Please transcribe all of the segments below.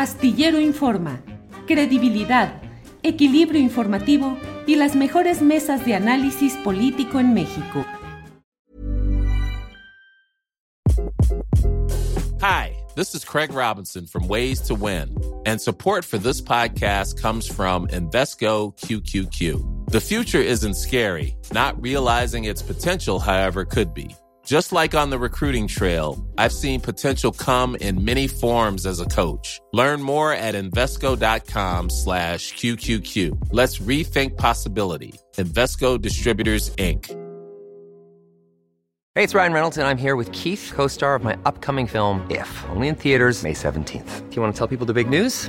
Astillero Informa, credibilidad, equilibrio informativo y las mejores mesas de análisis político en México. Hi, this is Craig Robinson from Ways to Win, and support for this podcast comes from Invesco QQQ. The future isn't scary, not realizing its potential, however, could be. Just like on the recruiting trail, I've seen potential come in many forms as a coach. Learn more at Invesco.com slash QQQ. Let's rethink possibility. Investco Distributors, Inc. Hey, it's Ryan Reynolds, and I'm here with Keith, co-star of my upcoming film, If, only in theaters May 17th. Do you want to tell people the big news?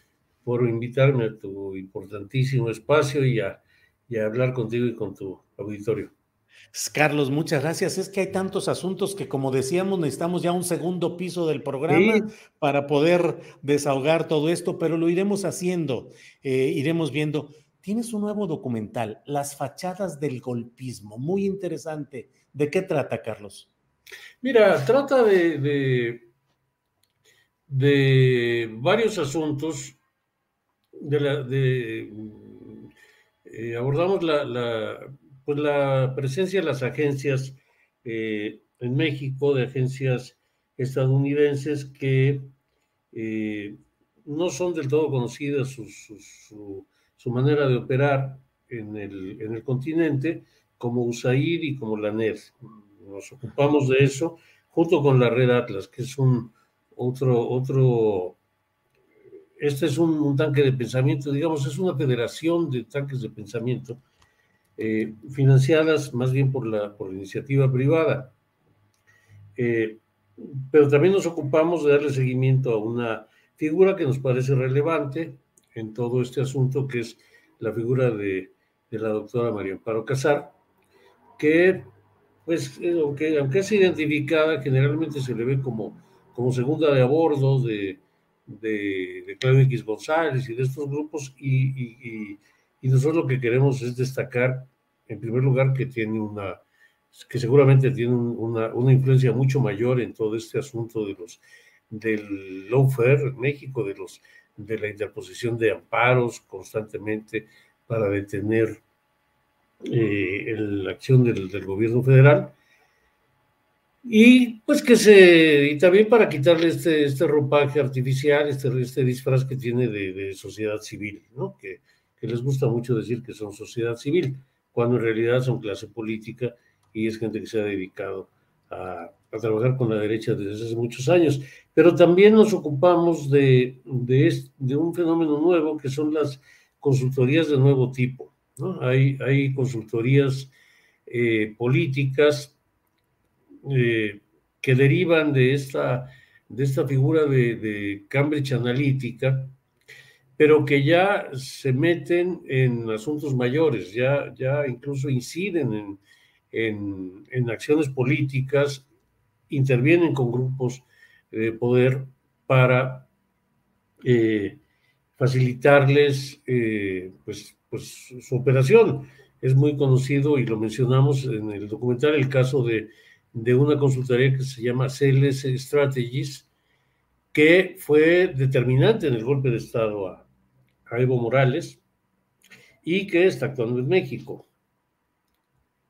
por invitarme a tu importantísimo espacio y a, y a hablar contigo y con tu auditorio. Carlos, muchas gracias. Es que hay tantos asuntos que, como decíamos, necesitamos ya un segundo piso del programa para poder desahogar todo esto, pero lo iremos haciendo, eh, iremos viendo. Tienes un nuevo documental, Las fachadas del golpismo, muy interesante. ¿De qué trata, Carlos? Mira, trata de, de, de varios asuntos de la, de, eh, abordamos la, la, pues la, presencia de las agencias eh, en México, de agencias estadounidenses que eh, no son del todo conocidas su, su, su, manera de operar en el, en el, continente, como USAID y como la NED. Nos ocupamos de eso junto con la Red Atlas, que es un otro, otro este es un, tanque de pensamiento, digamos, es una federación de tanques de pensamiento eh, financiadas más bien por la, por iniciativa privada. Eh, pero también nos ocupamos de darle seguimiento a una figura que nos parece relevante en todo este asunto, que es la figura de, la doctora María Amparo Casar, que, pues, eh, aunque, aunque es identificada, generalmente se le ve como, como segunda de a bordo de, de, Claudio X González y de estos grupos y, nosotros lo que queremos es destacar, en primer lugar, que tiene una, que seguramente tiene una, influencia mucho mayor en todo este asunto de los del lawfare en México, de los de la interposición de amparos constantemente para detener eh, la acción del, del gobierno federal y pues que se, y también para quitarle este, este ropaje artificial, este, este disfraz que tiene de, sociedad civil, ¿no? Que, les gusta mucho decir que son sociedad civil, cuando en realidad son clase política y es gente que se ha dedicado a, a trabajar con la derecha desde hace muchos años. Pero también nos ocupamos de, de, de un fenómeno nuevo que son las consultorías de nuevo tipo, ¿no? Hay, hay consultorías eh, políticas eh, que derivan de esta, de esta figura de, Cambridge Analytica, pero que ya se meten en asuntos mayores, ya, ya incluso inciden en, en, acciones políticas, intervienen con grupos de poder para eh, facilitarles eh, pues, pues, su operación. Es muy conocido y lo mencionamos en el documental el caso de de una consultoría que se llama CLS Strategies, que fue determinante en el golpe de Estado a, Evo Morales y que está actuando en México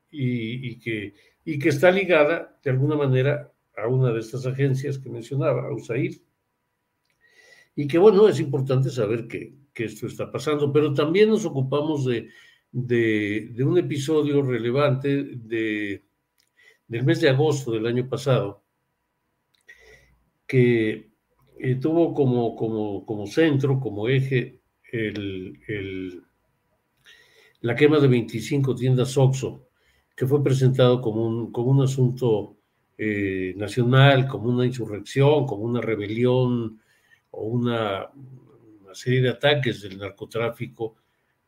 y, que, y que está ligada de alguna manera a una de estas agencias que mencionaba, a USAID. Y que bueno, es importante saber que, que esto está pasando, pero también nos ocupamos de, de un episodio relevante de del mes de agosto del año pasado, que eh, tuvo como, como, como, centro, como eje, la quema de 25 tiendas OXO, que fue presentado como un, como un asunto eh, nacional, como una insurrección, como una rebelión o una, serie de ataques del narcotráfico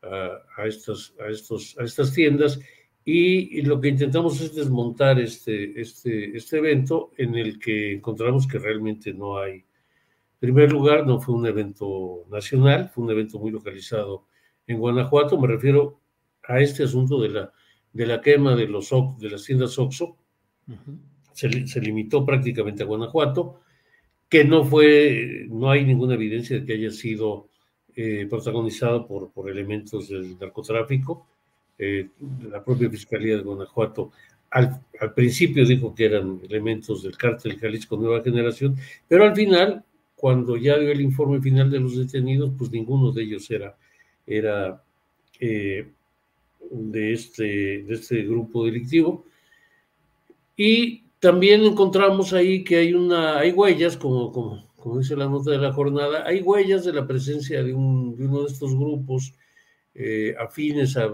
a, estas, a, estos, a estas tiendas y, lo que intentamos es desmontar este, este, este evento en el que encontramos que realmente no hay. En primer lugar, no fue un evento nacional, fue un evento muy localizado en Guanajuato. Me refiero a este asunto de la, de la quema de, los, de las tiendas OXO. se, se, limitó prácticamente a Guanajuato, que no fue, no hay ninguna evidencia de que haya sido eh, protagonizado por, por elementos del narcotráfico. Eh, la propia Fiscalía de Guanajuato al, al, principio dijo que eran elementos del cártel Jalisco Nueva Generación, pero al final, cuando ya dio el informe final de los detenidos, pues ninguno de ellos era, era eh, de, este, de este grupo delictivo. Y también encontramos ahí que hay, una, hay huellas, como, como, como dice la nota de la jornada, hay huellas de la presencia de, un, de uno de estos grupos eh, afines a,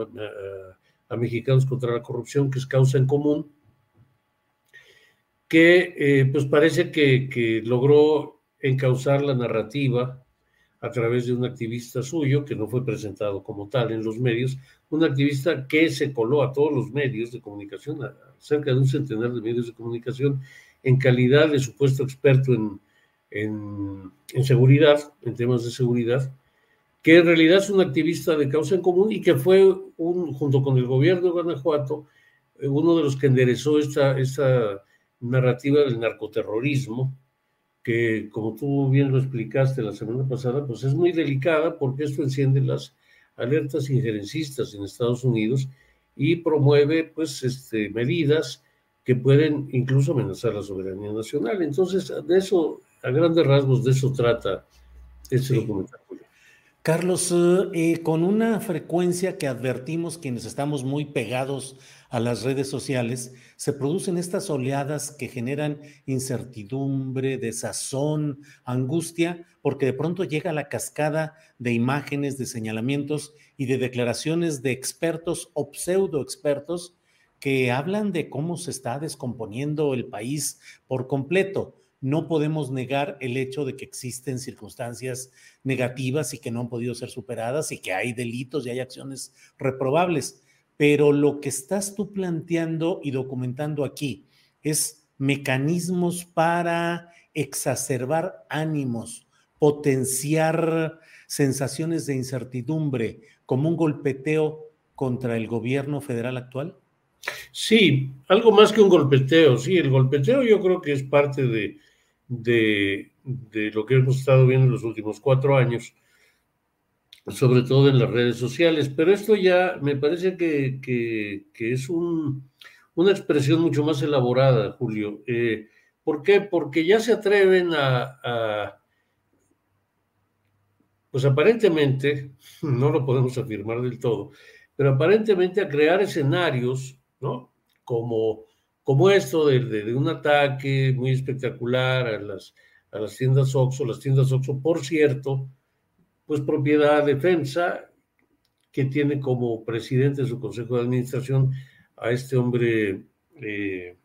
Mexicanos contra la Corrupción, que es causa en común, que eh, pues parece que, logró encauzar la narrativa a través de un activista suyo, que no fue presentado como tal en los medios, un activista que se coló a todos los medios de comunicación, cerca de un centenar de medios de comunicación, en calidad de supuesto experto en, en seguridad, en temas de seguridad, que en realidad es un activista de causa en común y que fue, un, junto con el gobierno de Guanajuato, eh, uno de los que enderezó esta, esta narrativa del narcoterrorismo, que como tú bien lo explicaste la semana pasada, pues es muy delicada porque esto enciende las alertas injerencistas en Estados Unidos y promueve pues este, medidas que pueden incluso amenazar la soberanía nacional. Entonces, de eso, a grandes rasgos, de eso trata este documental. Carlos, eh, eh, con una frecuencia que advertimos quienes estamos muy pegados a las redes sociales, se producen estas oleadas que generan incertidumbre, desazón, angustia, porque de pronto llega la cascada de imágenes, de señalamientos y de declaraciones de expertos o pseudo expertos que hablan de cómo se está descomponiendo el país por completo no podemos negar el hecho de que existen circunstancias negativas y que no han podido ser superadas y que hay delitos y hay acciones reprobables. Pero lo que estás tú planteando y documentando aquí es mecanismos para exacerbar ánimos, potenciar sensaciones de incertidumbre como un golpeteo contra el gobierno federal actual? Sí, algo más que un golpeteo, sí, el golpeteo yo creo que es parte de, de, lo que hemos estado viendo en los últimos cuatro años, sobre todo en las redes sociales. Pero esto ya me parece que, es una expresión mucho más elaborada, Julio. Eh, ¿Por qué? Porque ya se atreven a, pues aparentemente, no lo podemos afirmar del todo, pero aparentemente a crear escenarios, ¿no? Como como esto de, un ataque muy espectacular a las, a las tiendas OXO, las tiendas OXO, por cierto, pues propiedad defensa, que tiene como presidente de su consejo de administración a este hombre eh,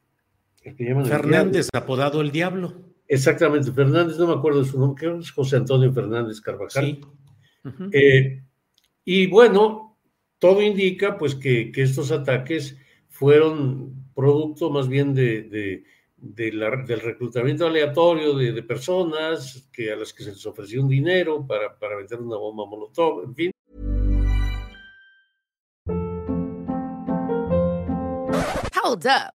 Fernández, apodado el Diablo. Exactamente, Fernández, no me acuerdo de su nombre, creo que es José Antonio Fernández Carvajal. Eh, y bueno, todo indica pues que, que estos ataques fueron producto más bien de, del reclutamiento aleatorio de, personas que a las que se les ofreció un dinero para, para vender una bomba molotov, en fin.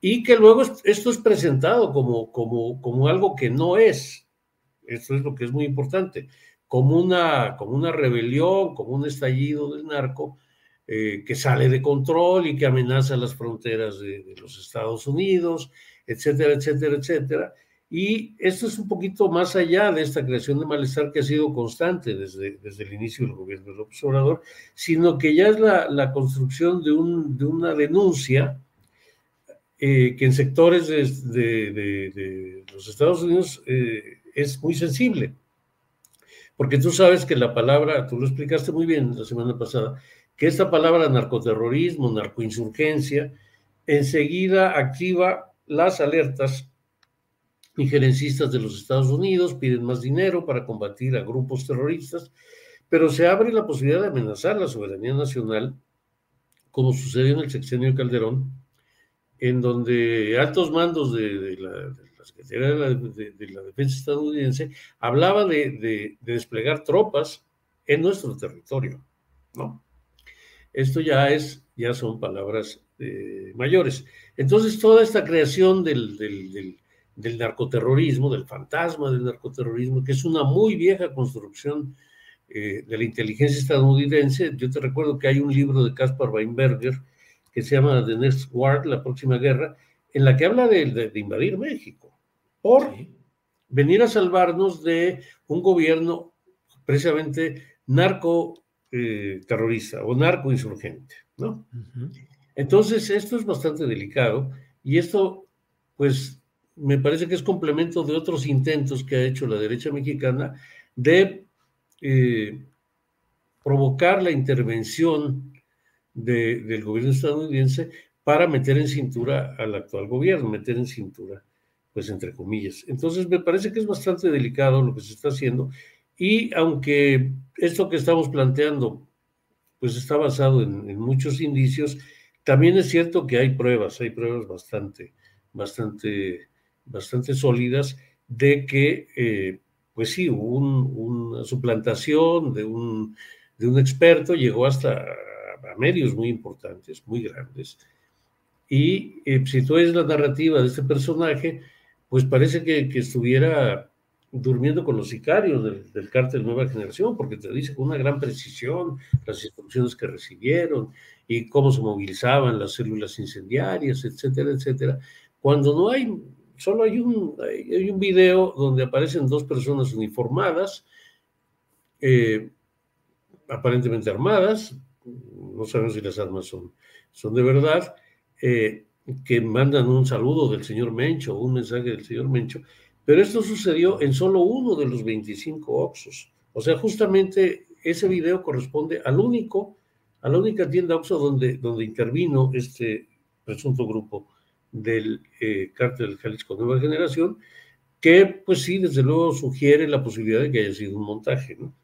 Y que luego esto es presentado como, como, como algo que no es. Esto es lo que es muy importante. Como una, como una rebelión, como un estallido del narco eh, que sale de control y que amenaza las fronteras de, de, los Estados Unidos, etcétera, etcétera, etcétera. Y esto es un poquito más allá de esta creación de malestar que ha sido constante desde, desde el inicio del gobierno del observador, sino que ya es la, la construcción de, un, de una denuncia eh, que en sectores de, los Estados Unidos eh, es muy sensible. Porque tú sabes que la palabra, tú lo explicaste muy bien la semana pasada, que esta palabra narcoterrorismo, narcoinsurgencia, enseguida activa las alertas injerencistas de los Estados Unidos, piden más dinero para combatir a grupos terroristas, pero se abre la posibilidad de amenazar la soberanía nacional, como sucedió en el sexenio de Calderón, en donde altos mandos de, la, Secretaría de la, de la, Defensa estadounidense hablaba de, desplegar tropas en nuestro territorio, ¿no? Esto ya es, ya son palabras eh, mayores. Entonces, toda esta creación del, narcoterrorismo, del fantasma del narcoterrorismo, que es una muy vieja construcción eh, de la inteligencia estadounidense, yo te recuerdo que hay un libro de Caspar Weinberger, que se llama The Next War, la próxima guerra, en la que habla de, de, de invadir México, por sí. venir a salvarnos de un gobierno precisamente narco eh, terrorista o narco insurgente, ¿no? Uh -huh. Entonces, esto es bastante delicado y esto, pues, me parece que es complemento de otros intentos que ha hecho la derecha mexicana de eh, provocar la intervención de, del gobierno estadounidense para meter en cintura al actual gobierno, meter en cintura, pues entre comillas. Entonces me parece que es bastante delicado lo que se está haciendo y aunque esto que estamos planteando, pues está basado en, muchos indicios, también es cierto que hay pruebas, hay pruebas bastante, bastante, bastante sólidas de que, eh, pues sí, hubo un, una suplantación de un, de un experto, llegó hasta a medios muy importantes, muy grandes. Y eh, si tú ves la narrativa de este personaje, pues parece que, que estuviera durmiendo con los sicarios del, del, cártel Nueva Generación, porque te dice con una gran precisión las instrucciones que recibieron y cómo se movilizaban las células incendiarias, etcétera, etcétera. Cuando no hay, solo hay un, hay, un video donde aparecen dos personas uniformadas, eh, aparentemente armadas, no sabemos si las armas son, son de verdad, eh, que mandan un saludo del señor Mencho, un mensaje del señor Mencho, pero esto sucedió en solo uno de los 25 Oxos. O sea, justamente ese video corresponde al único, a la única tienda Oxo donde, donde intervino este presunto grupo del eh, cártel Jalisco Nueva Generación, que pues sí, desde luego sugiere la posibilidad de que haya sido un montaje, ¿no?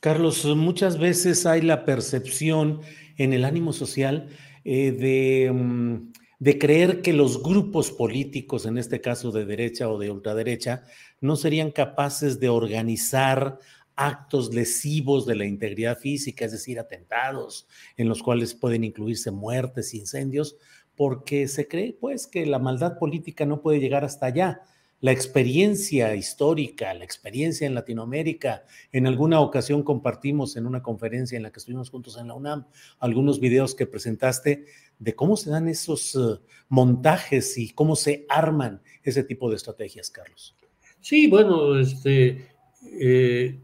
Carlos, muchas veces hay la percepción en el ánimo social eh, de, um, de, creer que los grupos políticos, en este caso de derecha o de ultraderecha, no serían capaces de organizar actos lesivos de la integridad física, es decir, atentados en los cuales pueden incluirse muertes, incendios, porque se cree pues que la maldad política no puede llegar hasta allá la experiencia histórica, la experiencia en Latinoamérica. En alguna ocasión compartimos en una conferencia en la que estuvimos juntos en la UNAM algunos videos que presentaste de cómo se dan esos uh, montajes y cómo se arman ese tipo de estrategias, Carlos. Sí, bueno, este, eh,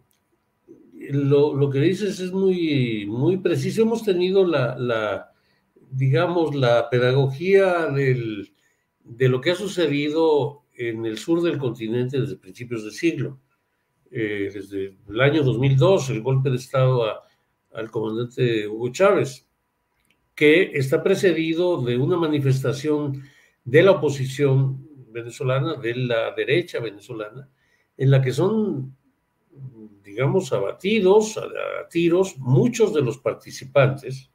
lo, que dices es muy, muy preciso. Hemos tenido la, digamos, la pedagogía de lo que ha sucedido en el sur del continente desde principios del siglo. Eh, desde el año 2002, el golpe de Estado a, al comandante Hugo Chávez, que está precedido de una manifestación de la oposición venezolana, de la derecha venezolana, en la que son, digamos, abatidos a, tiros muchos de los participantes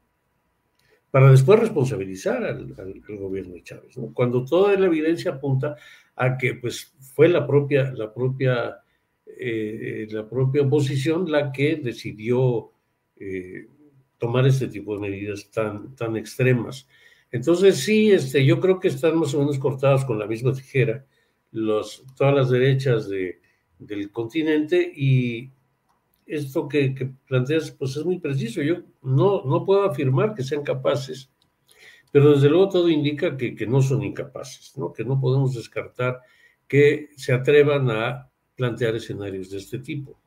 para después responsabilizar al, gobierno de Chávez, cuando toda la evidencia apunta a que pues, fue la propia, la propia, eh, la propia oposición la que decidió eh, tomar este tipo de medidas tan, tan extremas. Entonces sí, este, yo creo que están más o menos cortados con la misma tijera los, todas las derechas de, del continente y esto que, que, planteas pues es muy preciso. Yo no, no puedo afirmar que sean capaces, pero desde luego todo indica que, que no son incapaces, ¿no? que no podemos descartar que se atrevan a plantear escenarios de este tipo.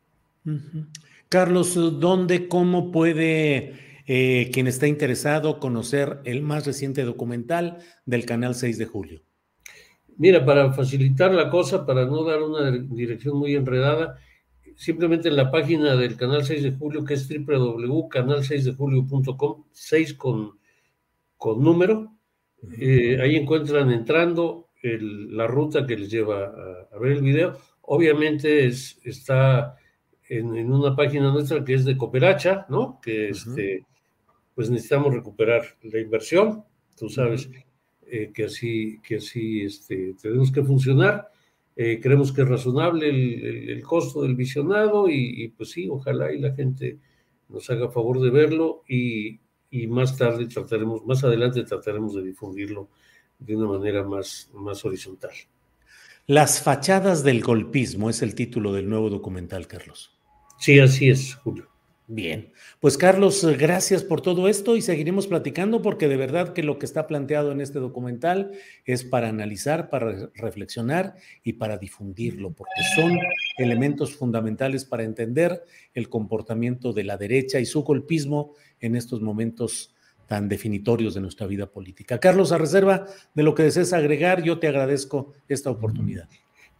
Carlos, ¿dónde, cómo puede eh, quien está interesado conocer el más reciente documental del canal 6 de julio. Mira, para facilitar la cosa, para no dar una dirección muy enredada, simplemente en la página del canal 6 de julio, que es www.canal6dejulio.com, 6 con, con número, eh, ahí encuentran entrando la ruta que les lleva a, ver el video. Obviamente es, está en, una página nuestra que es de Cooperacha, ¿no? Que este, pues necesitamos recuperar la inversión. Tú sabes eh, que así, que así este, tenemos que funcionar. Eh, creemos que es razonable el, costo del visionado y, pues sí, ojalá y la gente nos haga favor de verlo y, más tarde trataremos, más adelante trataremos de difundirlo de una manera más, más horizontal. Las fachadas del golpismo es el título del nuevo documental, Carlos. Sí, así es, Julio. Bien, pues Carlos, gracias por todo esto y seguiremos platicando porque de verdad que lo que está planteado en este documental es para analizar, para reflexionar y para difundirlo, porque son elementos fundamentales para entender el comportamiento de la derecha y su golpismo en estos momentos tan definitorios de nuestra vida política. Carlos, a reserva de lo que desees agregar, yo te agradezco esta oportunidad.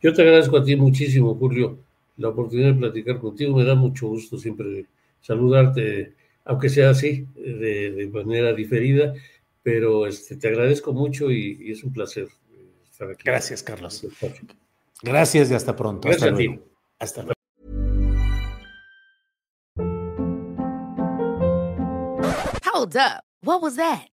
Yo te agradezco a ti muchísimo, Julio, la oportunidad de platicar contigo. Me da mucho gusto siempre saludarte, aunque sea así, de, manera diferida, pero este, te agradezco mucho y, es un placer estar aquí. Gracias, Carlos. Gracias y hasta pronto. Gracias hasta luego. Ti. Hasta luego. Hold up. What was that?